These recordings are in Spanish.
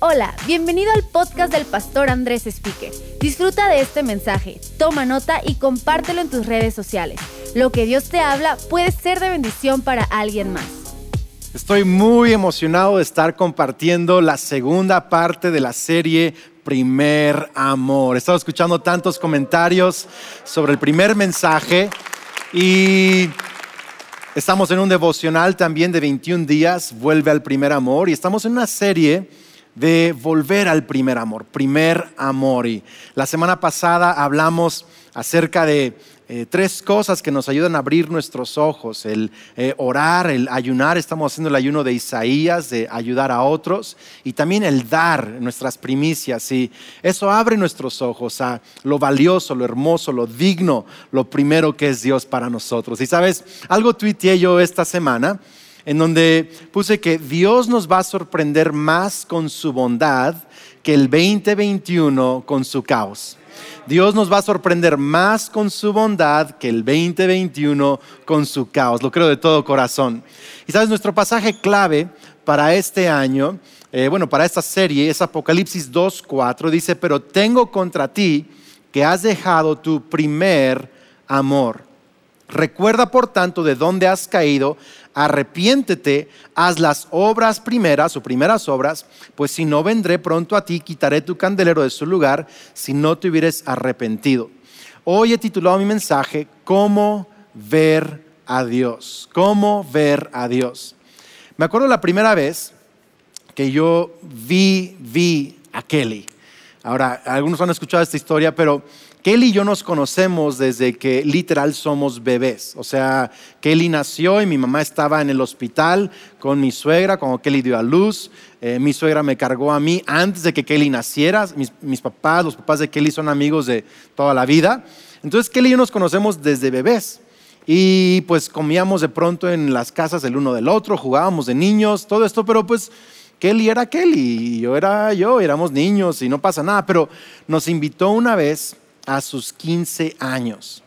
Hola, bienvenido al podcast del pastor Andrés Speaker. Disfruta de este mensaje, toma nota y compártelo en tus redes sociales. Lo que Dios te habla puede ser de bendición para alguien más. Estoy muy emocionado de estar compartiendo la segunda parte de la serie Primer Amor. He estado escuchando tantos comentarios sobre el primer mensaje y estamos en un devocional también de 21 días, Vuelve al Primer Amor, y estamos en una serie de volver al primer amor, primer amor. Y la semana pasada hablamos acerca de eh, tres cosas que nos ayudan a abrir nuestros ojos, el eh, orar, el ayunar, estamos haciendo el ayuno de Isaías, de ayudar a otros, y también el dar nuestras primicias, y eso abre nuestros ojos a lo valioso, lo hermoso, lo digno, lo primero que es Dios para nosotros. Y sabes, algo tuiteé yo esta semana, en donde puse que Dios nos va a sorprender más con su bondad que el 2021 con su caos. Dios nos va a sorprender más con su bondad que el 2021 con su caos. Lo creo de todo corazón. Y sabes, nuestro pasaje clave para este año, eh, bueno, para esta serie es Apocalipsis 2.4. Dice, pero tengo contra ti que has dejado tu primer amor. Recuerda, por tanto, de dónde has caído arrepiéntete, haz las obras primeras o primeras obras, pues si no vendré pronto a ti, quitaré tu candelero de su lugar, si no te hubieres arrepentido. Hoy he titulado mi mensaje, ¿Cómo ver a Dios? ¿Cómo ver a Dios? Me acuerdo la primera vez que yo vi, vi a Kelly. Ahora, algunos han escuchado esta historia, pero Kelly y yo nos conocemos desde que literal somos bebés. O sea, Kelly nació y mi mamá estaba en el hospital con mi suegra cuando Kelly dio a luz. Eh, mi suegra me cargó a mí antes de que Kelly naciera. Mis, mis, papás, los papás de Kelly son amigos de toda la vida. Entonces Kelly y yo nos conocemos desde bebés. Y pues comíamos de pronto en las casas el uno del otro, jugábamos de niños, todo esto, pero pues Kelly era Kelly y yo era yo, éramos niños y no pasa nada. Pero nos invitó una vez a sus 15 años.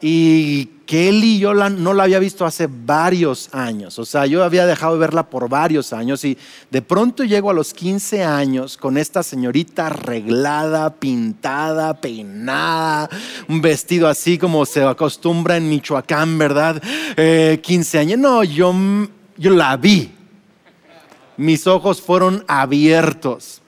Y Kelly yo no la había visto hace varios años, o sea, yo había dejado de verla por varios años y de pronto llego a los 15 años con esta señorita arreglada, pintada, peinada, un vestido así como se acostumbra en Michoacán, ¿verdad? 15 eh, años, no, yo, yo la vi, mis ojos fueron abiertos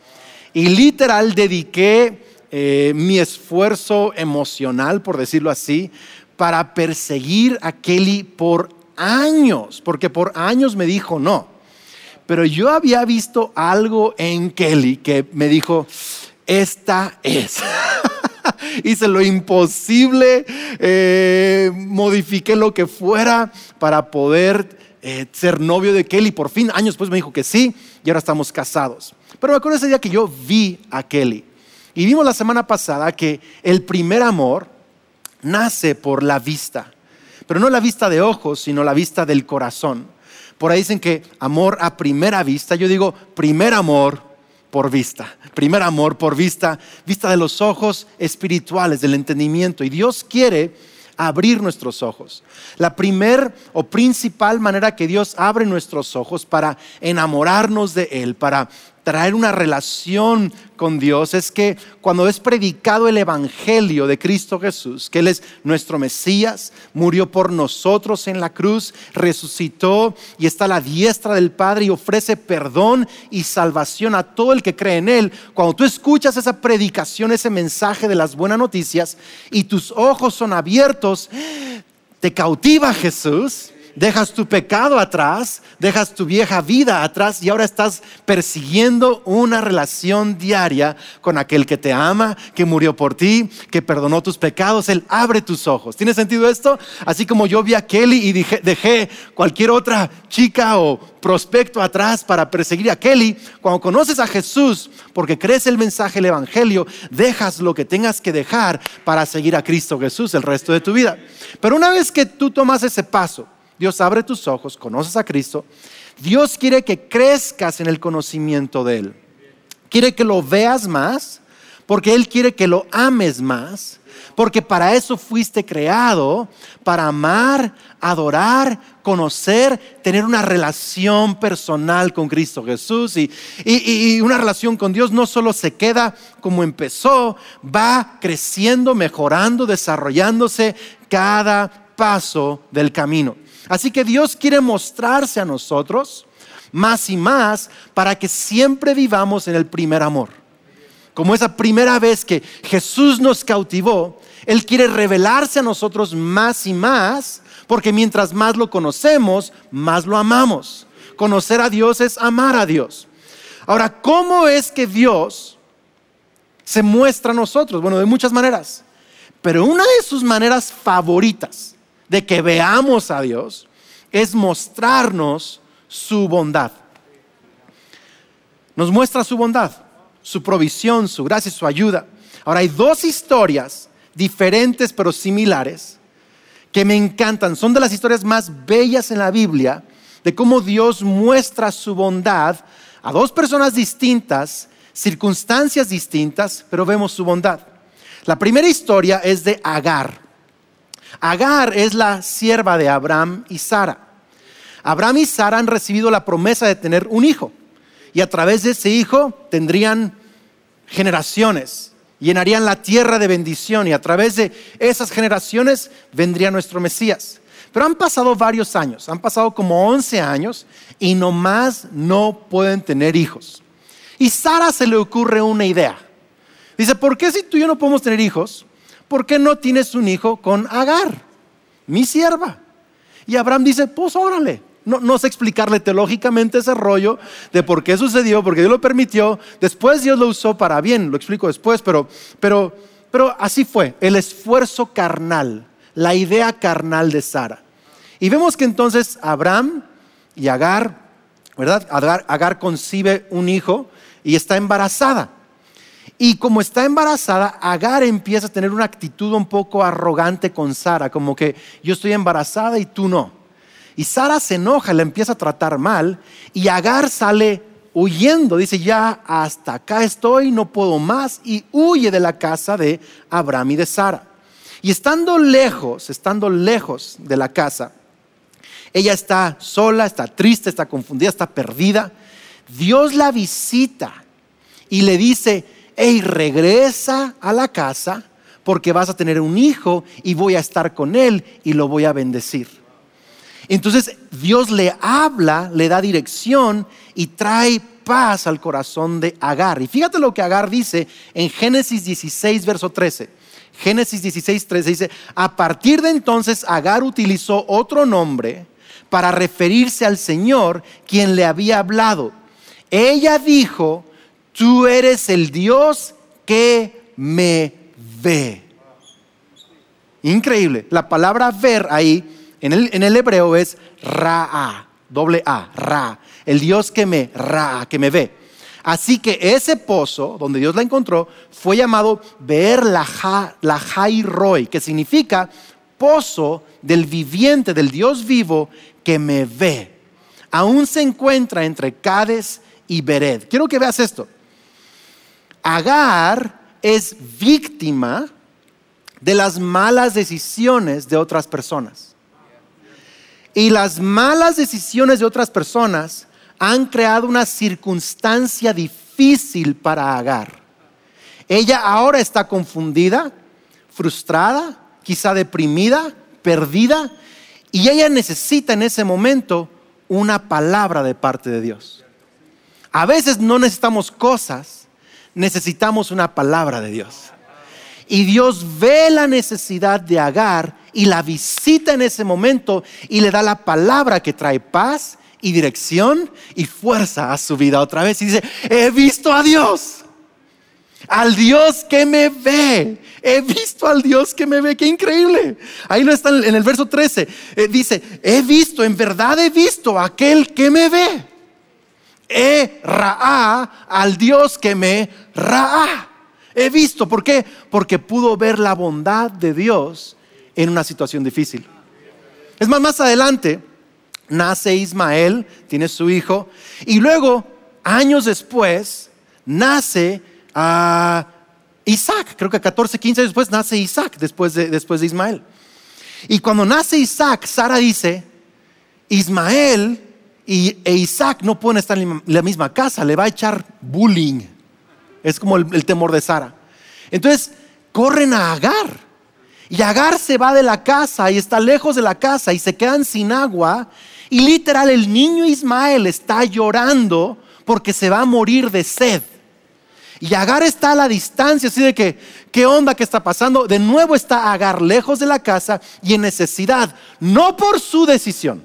y literal dediqué eh, mi esfuerzo emocional, por decirlo así, para perseguir a Kelly por años, porque por años me dijo no. Pero yo había visto algo en Kelly que me dijo, esta es. Hice lo imposible, eh, modifiqué lo que fuera para poder eh, ser novio de Kelly. Por fin, años después me dijo que sí y ahora estamos casados. Pero me acuerdo ese día que yo vi a Kelly. Y vimos la semana pasada que el primer amor nace por la vista, pero no la vista de ojos, sino la vista del corazón. Por ahí dicen que amor a primera vista, yo digo primer amor por vista, primer amor por vista, vista de los ojos espirituales, del entendimiento. Y Dios quiere abrir nuestros ojos. La primer o principal manera que Dios abre nuestros ojos para enamorarnos de Él, para traer una relación con Dios es que cuando es predicado el Evangelio de Cristo Jesús, que Él es nuestro Mesías, murió por nosotros en la cruz, resucitó y está a la diestra del Padre y ofrece perdón y salvación a todo el que cree en Él. Cuando tú escuchas esa predicación, ese mensaje de las buenas noticias y tus ojos son abiertos, te cautiva Jesús dejas tu pecado atrás, dejas tu vieja vida atrás y ahora estás persiguiendo una relación diaria con aquel que te ama, que murió por ti, que perdonó tus pecados. Él abre tus ojos. ¿Tiene sentido esto? Así como yo vi a Kelly y dejé cualquier otra chica o prospecto atrás para perseguir a Kelly, cuando conoces a Jesús, porque crees el mensaje del Evangelio, dejas lo que tengas que dejar para seguir a Cristo Jesús el resto de tu vida. Pero una vez que tú tomas ese paso, Dios abre tus ojos, conoces a Cristo. Dios quiere que crezcas en el conocimiento de Él. Quiere que lo veas más porque Él quiere que lo ames más, porque para eso fuiste creado, para amar, adorar, conocer, tener una relación personal con Cristo Jesús. Y, y, una relación con Dios no solo se queda como empezó, va creciendo, mejorando, desarrollándose cada paso del camino. Así que Dios quiere mostrarse a nosotros más y más para que siempre vivamos en el primer amor. Como esa primera vez que Jesús nos cautivó, Él quiere revelarse a nosotros más y más, porque mientras más lo conocemos, más lo amamos. Conocer a Dios es amar a Dios. Ahora, ¿cómo es que Dios se muestra a nosotros? Bueno, de muchas maneras. Pero una de sus maneras favoritas de que veamos a Dios es mostrarnos su bondad. Nos muestra su bondad, su provisión, su gracia, su ayuda. Ahora hay dos historias diferentes pero similares que me encantan. Son de las historias más bellas en la Biblia de cómo Dios muestra su bondad a dos personas distintas, circunstancias distintas, pero vemos su bondad. La primera historia es de Agar. Agar es la sierva de Abraham y Sara. Abraham y Sara han recibido la promesa de tener un hijo y a través de ese hijo tendrían generaciones, llenarían la tierra de bendición y a través de esas generaciones vendría nuestro Mesías. Pero han pasado varios años, han pasado como 11 años y nomás no pueden tener hijos. Y Sara se le ocurre una idea. Dice, ¿por qué si tú y yo no podemos tener hijos? ¿Por qué no tienes un hijo con Agar, mi sierva? Y Abraham dice, pues órale. No, no, sé explicarle teológicamente ese rollo de por qué sucedió, porque Dios lo permitió. Después Dios lo usó para bien, lo explico después, pero, pero, pero así fue, el esfuerzo carnal, la idea carnal de Sara. Y vemos que entonces Abraham y Agar, ¿verdad? Agar, Agar concibe un hijo y está embarazada. Y como está embarazada, Agar empieza a tener una actitud un poco arrogante con Sara, como que yo estoy embarazada y tú no. Y Sara se enoja, la empieza a tratar mal y Agar sale huyendo, dice, ya hasta acá estoy, no puedo más, y huye de la casa de Abraham y de Sara. Y estando lejos, estando lejos de la casa, ella está sola, está triste, está confundida, está perdida. Dios la visita y le dice, hey, regresa a la casa porque vas a tener un hijo y voy a estar con él y lo voy a bendecir. Entonces Dios le habla, le da dirección y trae paz al corazón de Agar. Y fíjate lo que Agar dice en Génesis 16, verso 13. Génesis 16, 13 dice, a partir de entonces Agar utilizó otro nombre para referirse al Señor quien le había hablado. Ella dijo, tú eres el Dios que me ve. Increíble. La palabra ver ahí en el, hebreo es Ra, doble A, Ra. El Dios que me, Ra, que me ve. Así que ese pozo donde Dios la encontró fue llamado Ver la, la Roy, que significa pozo del viviente, del Dios vivo que me ve. Aún se encuentra entre Cades y Bered. Quiero que veas esto. Agar es víctima de las malas decisiones de otras personas. Y las malas decisiones de otras personas han creado una circunstancia difícil para Agar. Ella ahora está confundida, frustrada, quizá deprimida, perdida, y ella necesita en ese momento una palabra de parte de Dios. A veces no necesitamos cosas, necesitamos una palabra de Dios. Y Dios ve la necesidad de Agar y la visita en ese momento y le da la palabra que trae paz y dirección y fuerza a su vida otra vez. Y dice, he visto a Dios, al Dios que me ve. He visto al Dios que me ve, qué increíble. Ahí lo está en el verso 13. Eh, dice, he visto, en verdad he visto a aquel que me ve. He raá al Dios que me raá. He visto, ¿por qué? Porque pudo ver la bondad de Dios en una situación difícil. Es más, más adelante nace Ismael, tiene su hijo, y luego, años después, nace a Isaac. Creo que 14, 15 años después nace Isaac, después de, después de Ismael. Y cuando nace Isaac, Sara dice, Ismael y, e Isaac no pueden estar en la misma casa, le va a echar bullying. Es como el, temor de Sara. Entonces, corren a Agar. Y Agar se va de la casa y está lejos de la casa y se quedan sin agua. Y literal, el niño Ismael está llorando porque se va a morir de sed. Y Agar está a la distancia, así de que, ¿qué onda que está pasando? De nuevo está Agar lejos de la casa y en necesidad, no por su decisión,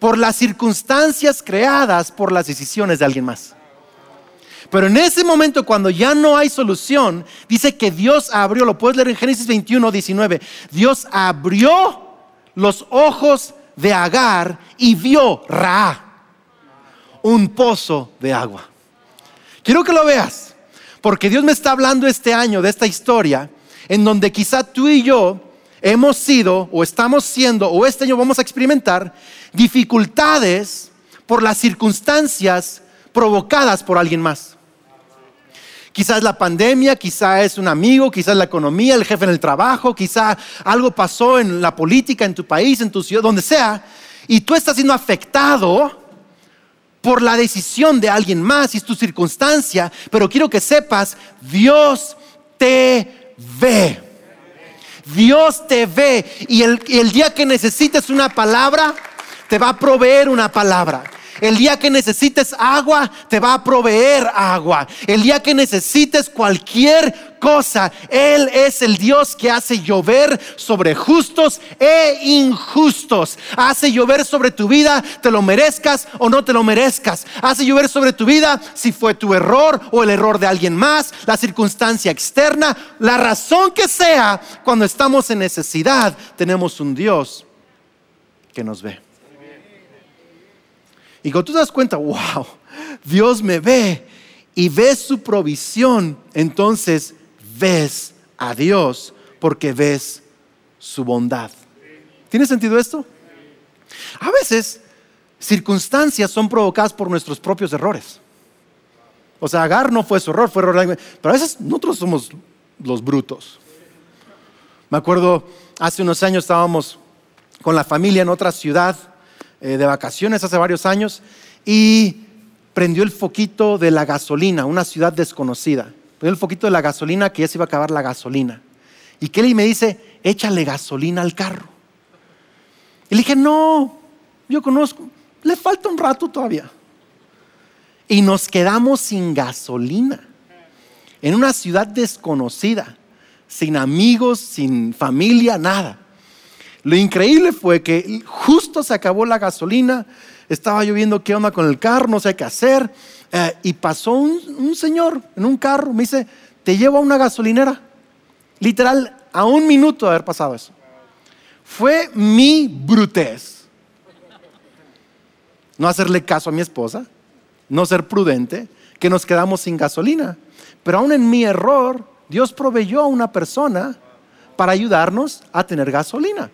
por las circunstancias creadas por las decisiones de alguien más. Pero en ese momento, cuando ya no hay solución, dice que Dios abrió, lo puedes leer en Génesis 21, 19, Dios abrió los ojos de Agar y vio Ra, un pozo de agua. Quiero que lo veas, porque Dios me está hablando este año de esta historia, en donde quizá tú y yo hemos sido o estamos siendo o este año vamos a experimentar dificultades por las circunstancias provocadas por alguien más. Quizás la pandemia, quizás es un amigo, quizás la economía, el jefe en el trabajo, quizás algo pasó en la política, en tu país, en tu ciudad, donde sea, y tú estás siendo afectado por la decisión de alguien más y es tu circunstancia, pero quiero que sepas, Dios te ve. Dios te ve y el, el día que necesites una palabra, te va a proveer una palabra. El día que necesites agua, te va a proveer agua. El día que necesites cualquier cosa, Él es el Dios que hace llover sobre justos e injustos. Hace llover sobre tu vida, te lo merezcas o no te lo merezcas. Hace llover sobre tu vida si fue tu error o el error de alguien más, la circunstancia externa, la razón que sea. Cuando estamos en necesidad, tenemos un Dios que nos ve. Y cuando tú te das cuenta, wow, Dios me ve y ves su provisión, entonces ves a Dios porque ves su bondad. ¿Tiene sentido esto? A veces circunstancias son provocadas por nuestros propios errores. O sea, Agar no fue su error, fue error. Pero a veces nosotros somos los brutos. Me acuerdo, hace unos años estábamos con la familia en otra ciudad eh, de vacaciones hace varios años y prendió el foquito de la gasolina, una ciudad desconocida. Prendió el foquito de la gasolina que ya se iba a acabar la gasolina. Y Kelly me dice, échale gasolina al carro. Y le dije, no, yo conozco, le falta un rato todavía. Y nos quedamos sin gasolina, en una ciudad desconocida, sin amigos, sin familia, nada. Lo increíble fue que justo se acabó la gasolina, estaba lloviendo qué onda con el carro, no sé qué hacer, eh, y pasó un, señor en un carro, me dice, te llevo a una gasolinera. Literal, a un minuto de haber pasado eso. Fue mi brutez. No hacerle caso a mi esposa, no ser prudente, que nos quedamos sin gasolina. Pero aún en mi error, Dios proveyó a una persona para ayudarnos a tener gasolina.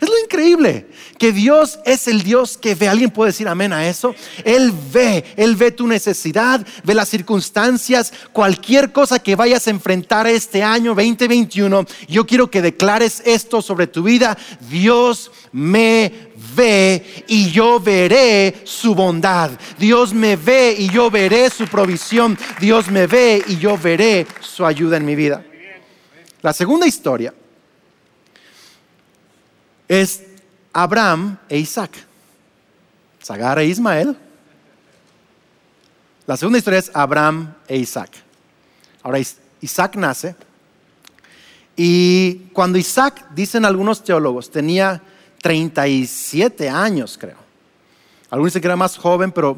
Es lo increíble, que Dios es el Dios que ve. ¿Alguien puede decir amén a eso? Él ve, Él ve tu necesidad, ve las circunstancias, cualquier cosa que vayas a enfrentar este año 2021. Yo quiero que declares esto sobre tu vida. Dios me ve y yo veré su bondad. Dios me ve y yo veré su provisión. Dios me ve y yo veré su ayuda en mi vida. La segunda historia es Abraham e Isaac. Sagar e Ismael. La segunda historia es Abraham e Isaac. Ahora Isaac nace y cuando Isaac, dicen algunos teólogos, tenía 37 años, creo. Algunos dicen que era más joven, pero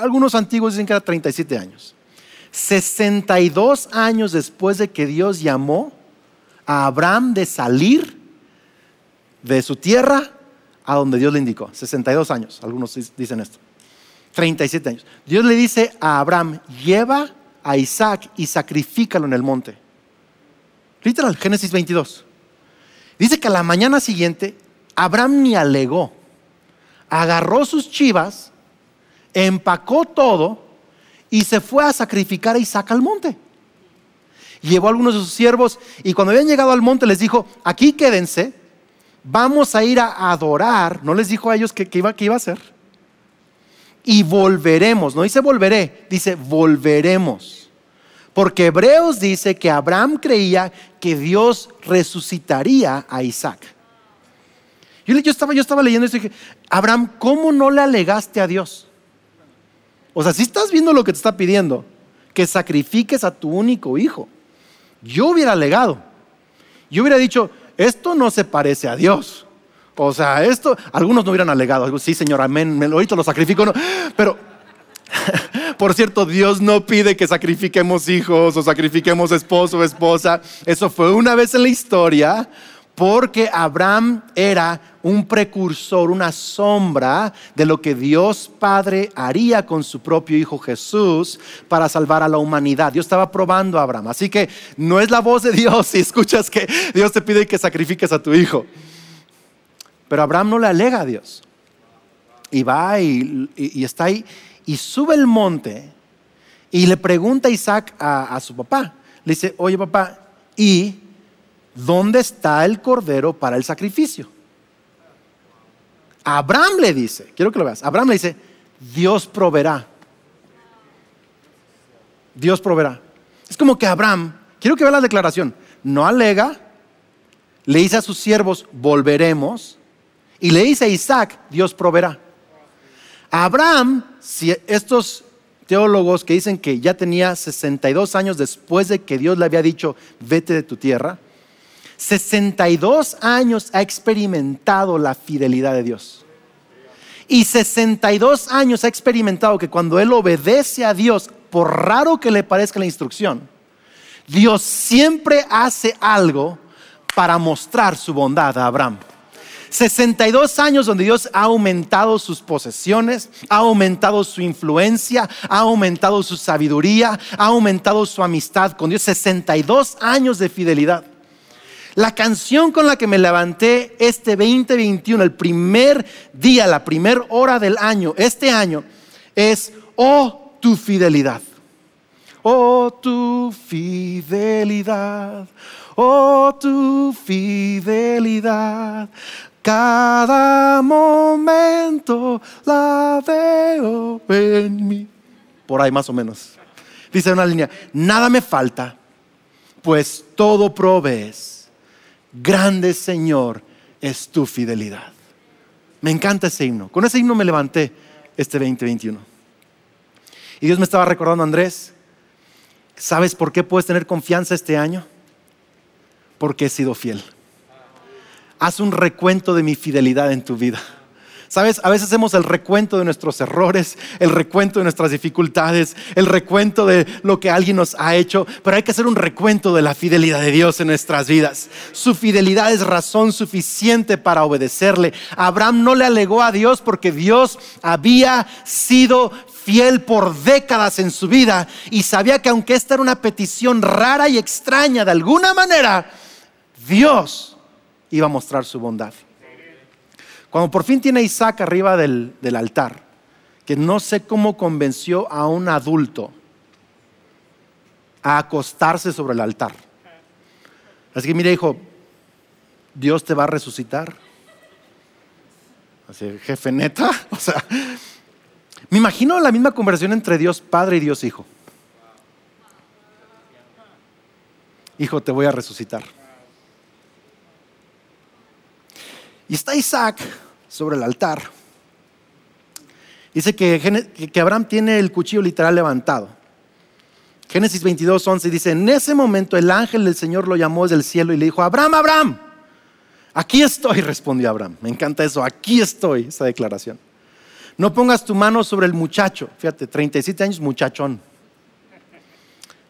algunos antiguos dicen que era 37 años. 62 años después de que Dios llamó a Abraham de salir de su tierra a donde Dios le indicó. 62 años, algunos dicen esto. 37 años. Dios le dice a Abraham, lleva a Isaac y sacrifícalo en el monte. Literal, Génesis 22. Dice que a la mañana siguiente, Abraham ni alegó. Agarró sus chivas, empacó todo y se fue a sacrificar a Isaac al monte. Llevó a algunos de sus siervos y cuando habían llegado al monte les dijo, aquí quédense, vamos a ir a adorar. No les dijo a ellos qué iba, a hacer. Y volveremos, no dice volveré, dice volveremos. Porque Hebreos dice que Abraham creía que Dios resucitaría a Isaac. Yo, estaba, yo estaba leyendo y dije, Abraham, ¿cómo no le alegaste a Dios? O sea, si estás viendo lo que te está pidiendo, que sacrifiques a tu único hijo. Yo hubiera alegado. Yo hubiera dicho, esto no se parece a Dios. O sea, esto, algunos no hubieran alegado. Sí, Señor, amén, ahorita lo sacrifico. Pero, por cierto, Dios no pide que sacrifiquemos hijos o sacrifiquemos esposo o esposa. Eso fue una vez en la historia porque Abraham era un precursor, una sombra de lo que Dios Padre haría con su propio Hijo Jesús para salvar a la humanidad. Dios estaba probando a Abraham. Así que no es la voz de Dios si escuchas que Dios te pide que sacrifiques a tu hijo. Pero Abraham no le alega a Dios. Y va y, está ahí y sube el monte y le pregunta a Isaac a, a su papá. Le dice, oye papá, ¿y ¿dónde está el cordero para el sacrificio? Abraham le dice, quiero que lo veas, Abraham le dice, Dios proveerá. Dios proveerá. Es como que Abraham, quiero que vea la declaración, no alega, le dice a sus siervos, volveremos, y le dice a Isaac, Dios proveerá. Abraham, si estos teólogos que dicen que ya tenía 62 años después de que Dios le había dicho, vete de tu tierra, 62 años ha experimentado la fidelidad de Dios. Y 62 años ha experimentado que cuando Él obedece a Dios, por raro que le parezca la instrucción, Dios siempre hace algo para mostrar su bondad a Abraham. 62 años donde Dios ha aumentado sus posesiones, ha aumentado su influencia, ha aumentado su sabiduría, ha aumentado su amistad con Dios. 62 años de fidelidad. La canción con la que me levanté este 2021, el primer día, la primera hora del año, este año, es Oh tu fidelidad. Oh tu fidelidad. Oh tu fidelidad. Cada momento la veo en mí. Por ahí más o menos. Dice una línea, nada me falta, pues todo provees grande Señor es tu fidelidad. Me encanta ese himno. Con ese himno me levanté este 2021. Y Dios me estaba recordando, Andrés, ¿sabes por qué puedes tener confianza este año? Porque he sido fiel. Haz un recuento de mi fidelidad en tu vida. Sabes, a veces hacemos el recuento de nuestros errores, el recuento de nuestras dificultades, el recuento de lo que alguien nos ha hecho, pero hay que hacer un recuento de la fidelidad de Dios en nuestras vidas. Su fidelidad es razón suficiente para obedecerle. Abraham no le alegó a Dios porque Dios había sido fiel por décadas en su vida y sabía que aunque esta era una petición rara y extraña de alguna manera, Dios iba a mostrar su bondad. Cuando por fin tiene Isaac arriba del, altar, que no sé cómo convenció a un adulto a acostarse sobre el altar. Así que mire, hijo, Dios te va a resucitar. Así, jefe neta, o sea, me imagino la misma conversación entre Dios Padre y Dios Hijo. Hijo, te voy a resucitar. Y está Isaac sobre el altar. Dice que, que Abraham tiene el cuchillo literal levantado. Génesis 22, 11 dice, en ese momento el ángel del Señor lo llamó desde el cielo y le dijo, Abraham, Abraham, aquí estoy, respondió Abraham. Me encanta eso, aquí estoy, esa declaración. No pongas tu mano sobre el muchacho, fíjate, 37 años, muchachón.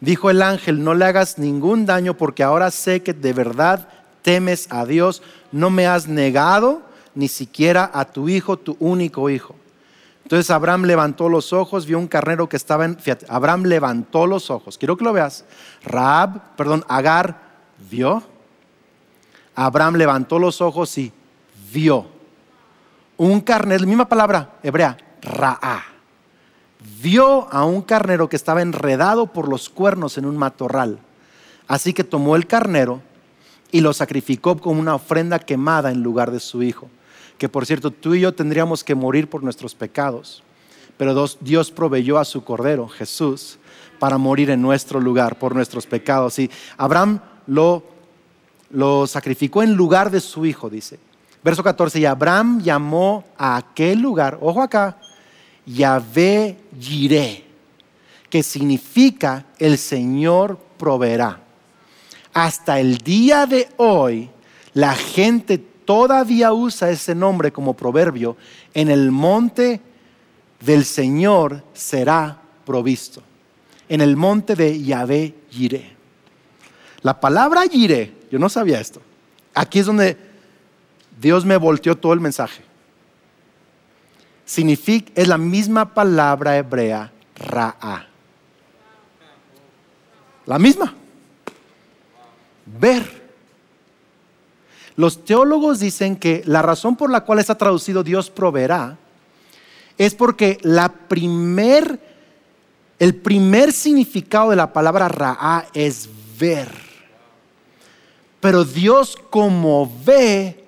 Dijo el ángel, no le hagas ningún daño porque ahora sé que de verdad temes a Dios, no me has negado ni siquiera a tu hijo, tu único hijo. Entonces Abraham levantó los ojos, vio un carnero que estaba en... Abraham levantó los ojos. Quiero que lo veas. Raab, perdón, Agar vio. Abraham levantó los ojos y vio. Un carnero, la misma palabra hebrea, Ra'a. Vio a un carnero que estaba enredado por los cuernos en un matorral. Así que tomó el carnero y lo sacrificó como una ofrenda quemada en lugar de su hijo. Que por cierto, tú y yo tendríamos que morir por nuestros pecados, pero Dios proveyó a su cordero, Jesús, para morir en nuestro lugar por nuestros pecados. Y Abraham lo, lo sacrificó en lugar de su hijo, dice. Verso 14, y Abraham llamó a aquel lugar, ojo acá, Yahvé Jireh, que significa el Señor proveerá. Hasta el día de hoy, la gente todavía usa ese nombre como proverbio. En el monte del Señor será provisto. En el monte de Yahvé Jireh. La palabra Jireh, yo no sabía esto. Aquí es donde Dios me volteó todo el mensaje. Significa, es la misma palabra hebrea, Ra'a. La misma. Ver. Los teólogos dicen que la razón por la cual está traducido Dios proveerá es porque la el primer significado de la palabra Ra'a es ver. Pero Dios como ve,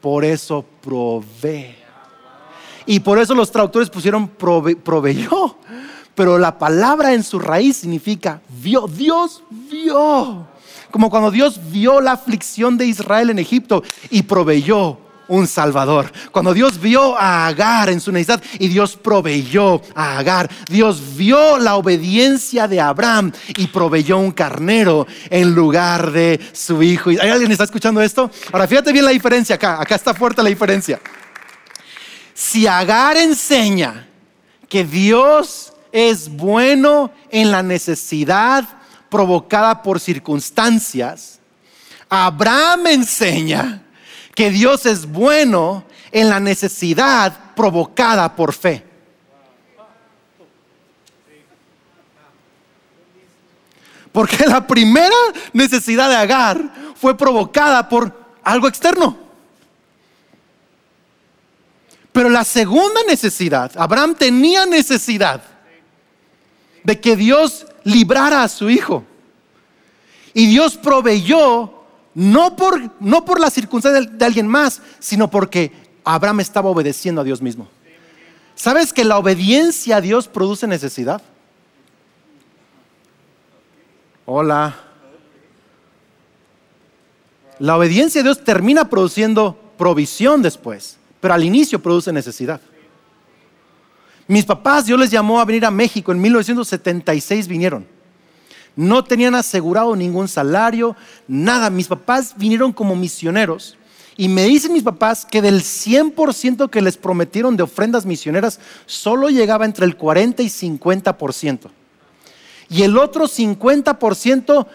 por eso provee. Y por eso los traductores pusieron proveyó. Pero la palabra en su raíz significa vio. Dios vio. Como cuando Dios vio la aflicción de Israel en Egipto y proveyó un Salvador. Cuando Dios vio a Agar en su necesidad y Dios proveyó a Agar, Dios vio la obediencia de Abraham y proveyó un carnero en lugar de su hijo. ¿Hay alguien que está escuchando esto? Ahora fíjate bien la diferencia acá, acá está fuerte la diferencia. Si Agar enseña que Dios es bueno en la necesidad provocada por circunstancias, Abraham enseña que Dios es bueno en la necesidad provocada por fe. Porque la primera necesidad de Agar fue provocada por algo externo. Pero la segunda necesidad, Abraham tenía necesidad de que Dios librara a su hijo. Y Dios proveyó no por, no por la circunstancia de alguien más, sino porque Abraham estaba obedeciendo a Dios mismo. ¿Sabes que la obediencia a Dios produce necesidad? Hola. La obediencia a Dios termina produciendo provisión después, pero al inicio produce necesidad. Mis papás, Dios les llamó a venir a México, en 1976 vinieron no tenían asegurado ningún salario, nada. Mis papás vinieron como misioneros y me dicen mis papás que del 100% que les prometieron de ofrendas misioneras, solo llegaba entre el 40 y 50%. Y el otro 50%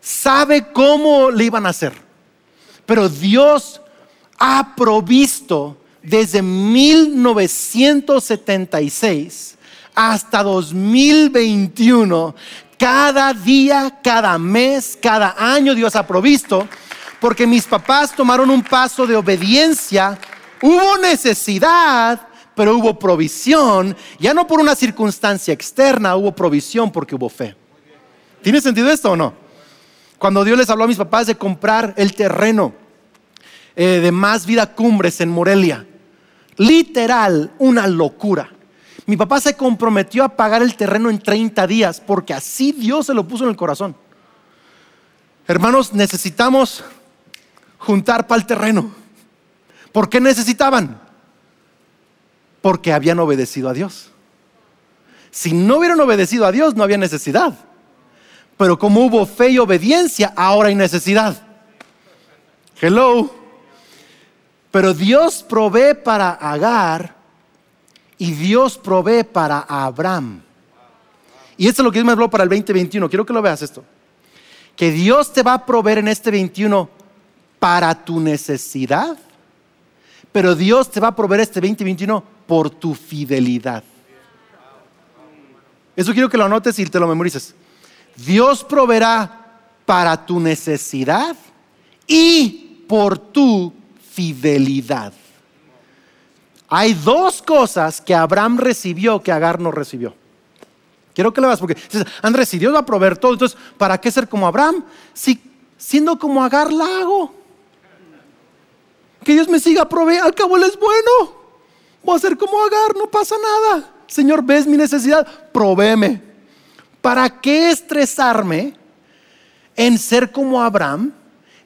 sabe cómo le iban a hacer. Pero Dios ha provisto desde 1976 hasta 2021 cada día, cada mes, cada año Dios ha provisto, porque mis papás tomaron un paso de obediencia. Hubo necesidad, pero hubo provisión. Ya no por una circunstancia externa, hubo provisión porque hubo fe. ¿Tiene sentido esto o no? Cuando Dios les habló a mis papás de comprar el terreno eh, de más vida cumbres en Morelia, literal, una locura. Mi papá se comprometió a pagar el terreno en 30 días porque así Dios se lo puso en el corazón. Hermanos, necesitamos juntar para el terreno. ¿Por qué necesitaban? Porque habían obedecido a Dios. Si no hubieran obedecido a Dios, no había necesidad. Pero como hubo fe y obediencia, ahora hay necesidad. Hello. Pero Dios provee para Agar y Dios provee para Abraham. Y esto es lo que Dios me habló para el 2021. Quiero que lo veas esto. Que Dios te va a proveer en este 21 para tu necesidad, pero Dios te va a proveer este 2021 por tu fidelidad. Eso quiero que lo anotes y te lo memorices. Dios proveerá para tu necesidad y por tu fidelidad. Hay dos cosas que Abraham recibió que Agar no recibió. Quiero que lo veas porque Andrés, si Dios va a proveer todo, entonces, ¿para qué ser como Abraham? Si siendo como Agar la hago. Que Dios me siga proveyendo, al cabo Él es bueno. Voy a ser como Agar, no pasa nada. Señor, ves mi necesidad, provéeme. ¿Para qué estresarme en ser como Abraham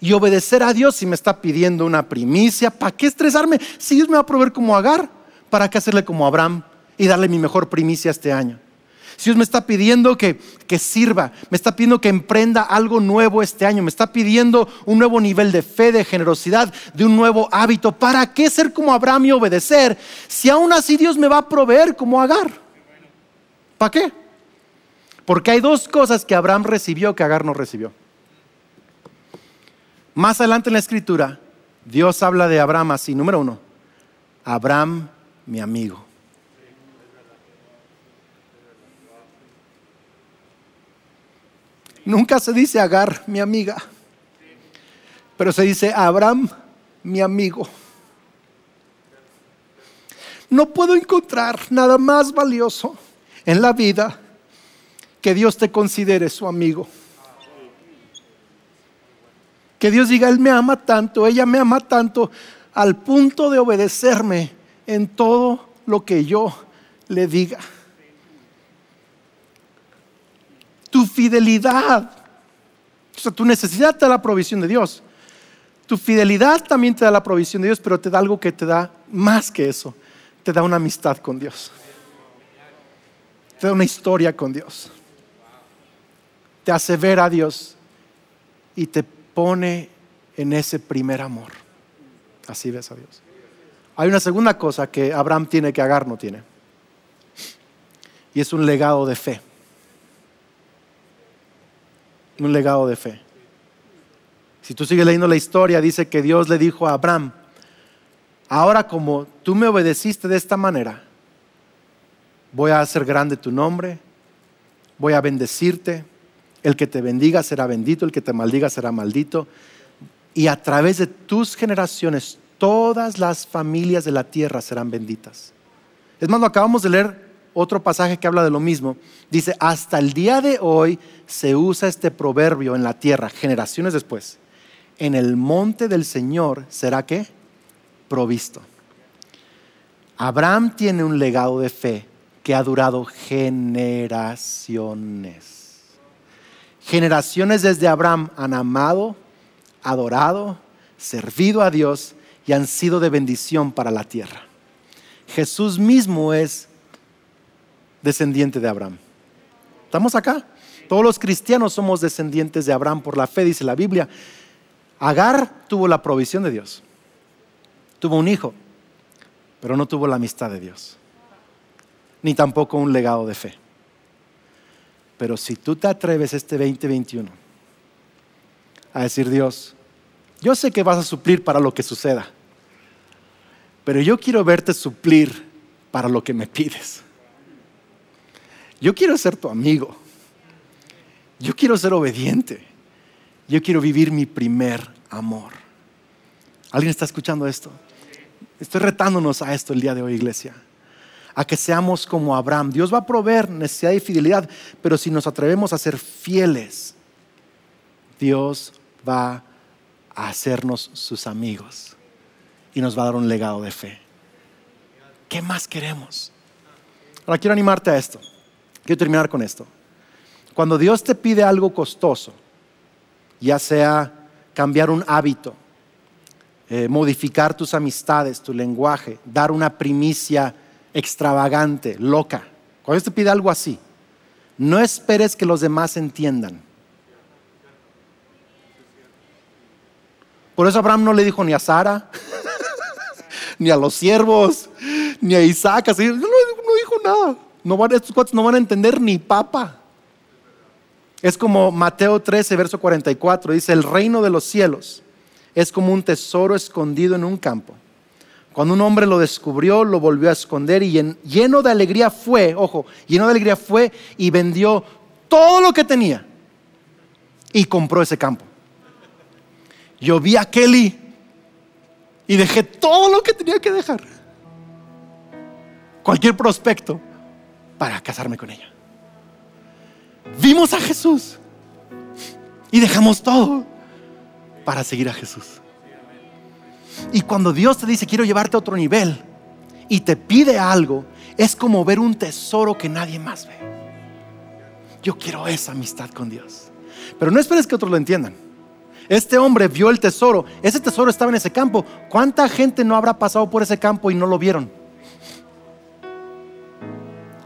y obedecer a Dios si me está pidiendo una primicia? ¿Para qué estresarme si Dios me va a proveer como Agar? ¿Para qué hacerle como Abraham y darle mi mejor primicia este año? Si Dios me está pidiendo que, que, sirva, me está pidiendo que emprenda algo nuevo este año, me está pidiendo un nuevo nivel de fe, de generosidad, de un nuevo hábito. ¿Para qué ser como Abraham y obedecer si aún así Dios me va a proveer como Agar? ¿Para qué? Porque hay dos cosas que Abraham recibió que Agar no recibió. Más adelante en la escritura, Dios habla de Abraham así. Número uno, Abraham, mi amigo. Nunca se dice Agar, mi amiga, pero se dice Abraham, mi amigo. No puedo encontrar nada más valioso en la vida que Dios te considere su amigo. Que Dios diga, Él me ama tanto, ella me ama tanto, al punto de obedecerme en todo lo que yo le diga. tu fidelidad. O sea, tu necesidad te da la provisión de Dios. Tu fidelidad también te da la provisión de Dios, pero te da algo que te da más que eso. Te da una amistad con Dios. Te da una historia con Dios. Te hace ver a Dios y te pone en ese primer amor. Así ves a Dios. Hay una segunda cosa que Abraham tiene que Agar no tiene. Y es un legado de fe un legado de fe. Si tú sigues leyendo la historia, dice que Dios le dijo a Abraham, ahora como tú me obedeciste de esta manera, voy a hacer grande tu nombre, voy a bendecirte, el que te bendiga será bendito, el que te maldiga será maldito, y a través de tus generaciones todas las familias de la tierra serán benditas. Es más, lo acabamos de leer otro pasaje que habla de lo mismo. Dice, hasta el día de hoy se usa este proverbio en la tierra, generaciones después. En el monte del Señor será que provisto. Abraham tiene un legado de fe que ha durado generaciones. Generaciones desde Abraham han amado, adorado, servido a Dios y han sido de bendición para la tierra. Jesús mismo es descendiente de Abraham. ¿Estamos acá? Todos los cristianos somos descendientes de Abraham por la fe, dice la Biblia. Agar tuvo la provisión de Dios. Tuvo un hijo, pero no tuvo la amistad de Dios. Ni tampoco un legado de fe. Pero si tú te atreves este 2021 a decir, Dios, yo sé que vas a suplir para lo que suceda, pero yo quiero verte suplir para lo que me pides. Yo quiero ser tu amigo. Yo quiero ser obediente. Yo quiero vivir mi primer amor. ¿Alguien está escuchando esto? Estoy retándonos a esto el día de hoy, iglesia. A que seamos como Abraham. Dios va a proveer necesidad y fidelidad, pero si nos atrevemos a ser fieles, Dios va a hacernos sus amigos y nos va a dar un legado de fe. ¿Qué más queremos? Ahora quiero animarte a esto. Quiero terminar con esto. Cuando Dios te pide algo costoso, ya sea cambiar un hábito, eh, modificar tus amistades, tu lenguaje, dar una primicia extravagante, loca, cuando Dios te pide algo así, no esperes que los demás entiendan. Por eso Abraham no le dijo ni a Sara, ni a los siervos, ni a Isaac, así, no, dijo nada no van, estos cuates no van a entender ni papa. Es como Mateo 13, verso 44, dice, el reino de los cielos es como un tesoro escondido en un campo. Cuando un hombre lo descubrió, lo volvió a esconder y lleno de alegría fue, ojo, lleno de alegría fue y vendió todo lo que tenía y compró ese campo. Yo vi a Kelly y dejé todo lo que tenía que dejar. Cualquier prospecto para casarme con ella. vimos a Jesús y dejamos todo para seguir a Jesús. Y cuando Dios te dice, quiero llevarte a otro nivel y te pide algo, es como ver un tesoro que nadie más ve. Yo quiero esa amistad con Dios. Pero no esperes que otros lo entiendan. Este hombre vio el tesoro. Ese tesoro estaba en ese campo. ¿Cuánta gente no habrá pasado por ese campo y no lo vieron?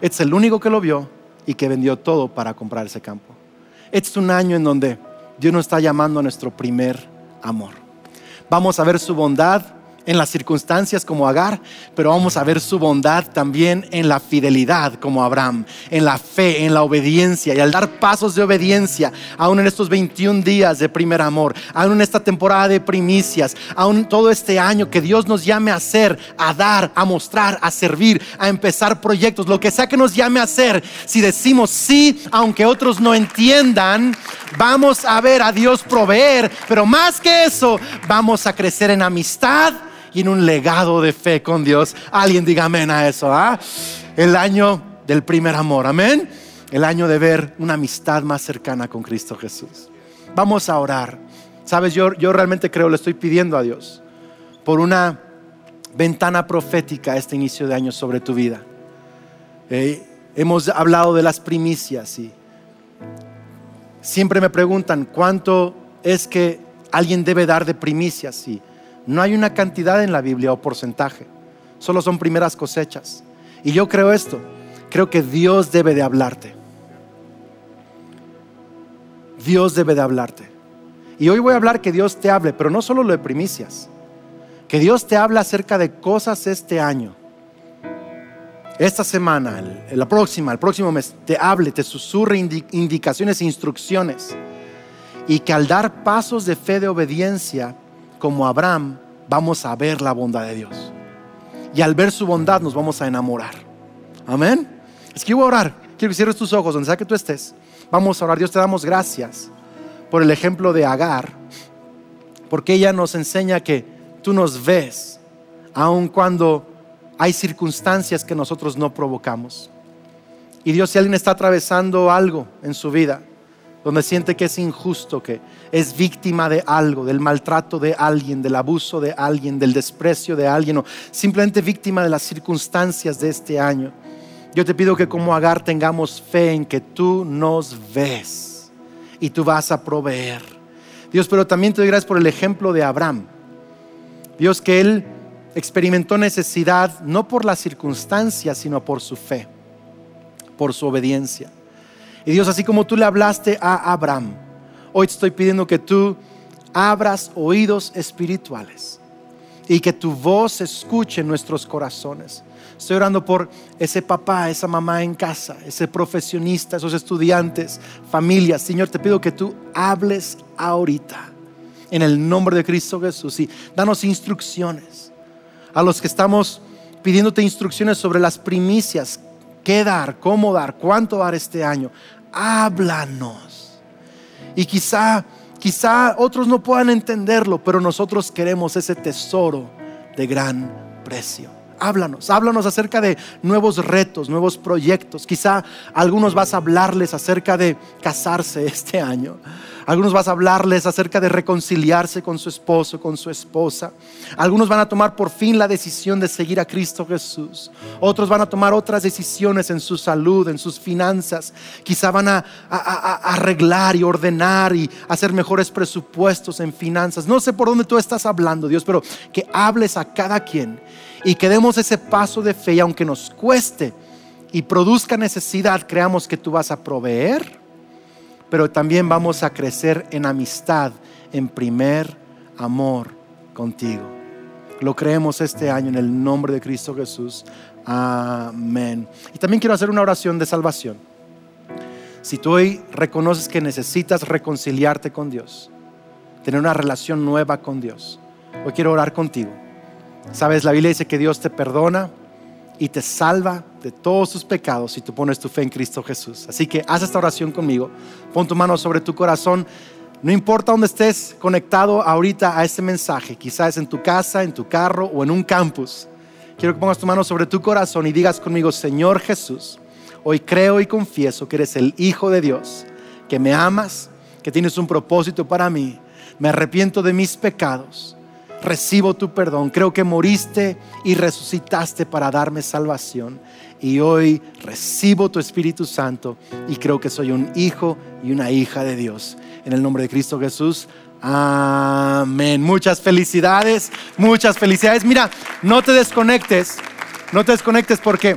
Es el único que lo vio y que vendió todo para comprar ese campo. Es un año en donde Dios nos está llamando a nuestro primer amor. Vamos a ver su bondad en las circunstancias como Agar, pero vamos a ver su bondad también en la fidelidad como Abraham, en la fe, en la obediencia y al dar pasos de obediencia, aún en estos 21 días de primer amor, aún en esta temporada de primicias, aún todo este año que Dios nos llame a hacer, a dar, a mostrar, a servir, a empezar proyectos, lo que sea que nos llame a hacer, si decimos sí, aunque otros no entiendan, vamos a ver a Dios proveer, pero más que eso, vamos a crecer en amistad y en un legado de fe con Dios. Alguien diga amén a eso. ¿ah? El año del primer amor, amén. El año de ver una amistad más cercana con Cristo Jesús. Vamos a orar. Sabes, yo, yo realmente creo, le estoy pidiendo a Dios por una ventana profética este inicio de año sobre tu vida. Eh, hemos hablado de las primicias y siempre me preguntan cuánto es que alguien debe dar de primicias. Y no hay una cantidad en la Biblia o porcentaje, solo son primeras cosechas. Y yo creo esto, creo que Dios debe de hablarte. Dios debe de hablarte. Y hoy voy a hablar que Dios te hable, pero no solo lo de primicias, que Dios te hable acerca de cosas este año. Esta semana, la próxima, el próximo mes, te hable, te susurre indicaciones e instrucciones. Y que al dar pasos de fe de obediencia, como Abraham, vamos a ver la bondad de Dios. Y al ver su bondad nos vamos a enamorar. Amén. Es que voy a orar. Quiero que cierres tus ojos donde sea que tú estés. Vamos a orar. Dios te damos gracias por el ejemplo de Agar. Porque ella nos enseña que tú nos ves aun cuando hay circunstancias que nosotros no provocamos. Y Dios, si alguien está atravesando algo en su vida, donde siente que es injusto, que es víctima de algo, del maltrato de alguien, del abuso de alguien, del desprecio de alguien o simplemente víctima de las circunstancias de este año. Yo te pido que como Agar tengamos fe en que tú nos ves y tú vas a proveer. Dios, pero también te doy gracias por el ejemplo de Abraham. Dios, que él experimentó necesidad no por las circunstancias, sino por su fe, por su obediencia. Y Dios, así como tú le hablaste a Abraham, hoy te estoy pidiendo que tú abras oídos espirituales y que tu voz escuche en nuestros corazones. Estoy orando por ese papá, esa mamá en casa, ese profesionista, esos estudiantes, familias. Señor, te pido que tú hables ahorita en el nombre de Cristo Jesús y danos instrucciones. A los que estamos pidiéndote instrucciones sobre las primicias qué dar, cómo dar, cuánto dar este año. Háblanos. Y quizá, quizá otros no puedan entenderlo, pero nosotros queremos ese tesoro de gran precio. Háblanos, háblanos acerca de nuevos retos, nuevos proyectos. Quizá algunos vas a hablarles acerca de casarse este año. Algunos vas a hablarles acerca de reconciliarse con su esposo, con su esposa. Algunos van a tomar por fin la decisión de seguir a Cristo Jesús. Otros van a tomar otras decisiones en su salud, en sus finanzas. Quizá van a, arreglar y ordenar y hacer mejores presupuestos en finanzas. No sé por dónde tú estás hablando, Dios, pero que hables a cada quien y que demos ese paso de fe y aunque nos cueste y produzca necesidad, creamos que tú vas a proveer pero también vamos a crecer en amistad, en primer amor contigo. Lo creemos este año en el nombre de Cristo Jesús. Amén. Y también quiero hacer una oración de salvación. Si tú hoy reconoces que necesitas reconciliarte con Dios, tener una relación nueva con Dios, hoy quiero orar contigo. Sabes, la Biblia dice que Dios te perdona y te salva de todos tus pecados si tú pones tu fe en Cristo Jesús. Así que haz esta oración conmigo. Pon tu mano sobre tu corazón. No importa dónde estés conectado ahorita a este mensaje, quizás en tu casa, en tu carro o en un campus. Quiero que pongas tu mano sobre tu corazón y digas conmigo, Señor Jesús, Hoy creo y confieso que eres el Hijo de Dios, que me amas, que tienes un propósito para mí. Me arrepiento de mis pecados. Recibo tu perdón. Creo que moriste y resucitaste para darme salvación. Y hoy recibo tu Espíritu Santo y creo que soy un hijo y una hija de Dios. En el nombre de Cristo Jesús. Amén. Muchas felicidades, muchas felicidades. Mira, no te desconectes, no te desconectes porque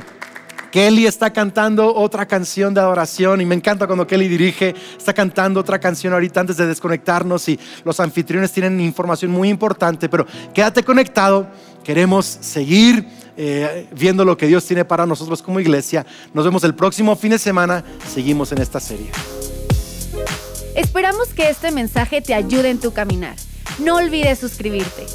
Kelly está cantando otra canción de adoración y me encanta cuando Kelly dirige, está cantando otra canción ahorita antes de desconectarnos y los anfitriones tienen información muy importante, pero quédate conectado, queremos seguir eh, viendo lo que Dios tiene para nosotros como iglesia. Nos vemos el próximo fin de semana, seguimos en esta serie. Esperamos que este mensaje te ayude en tu caminar. No olvides suscribirte.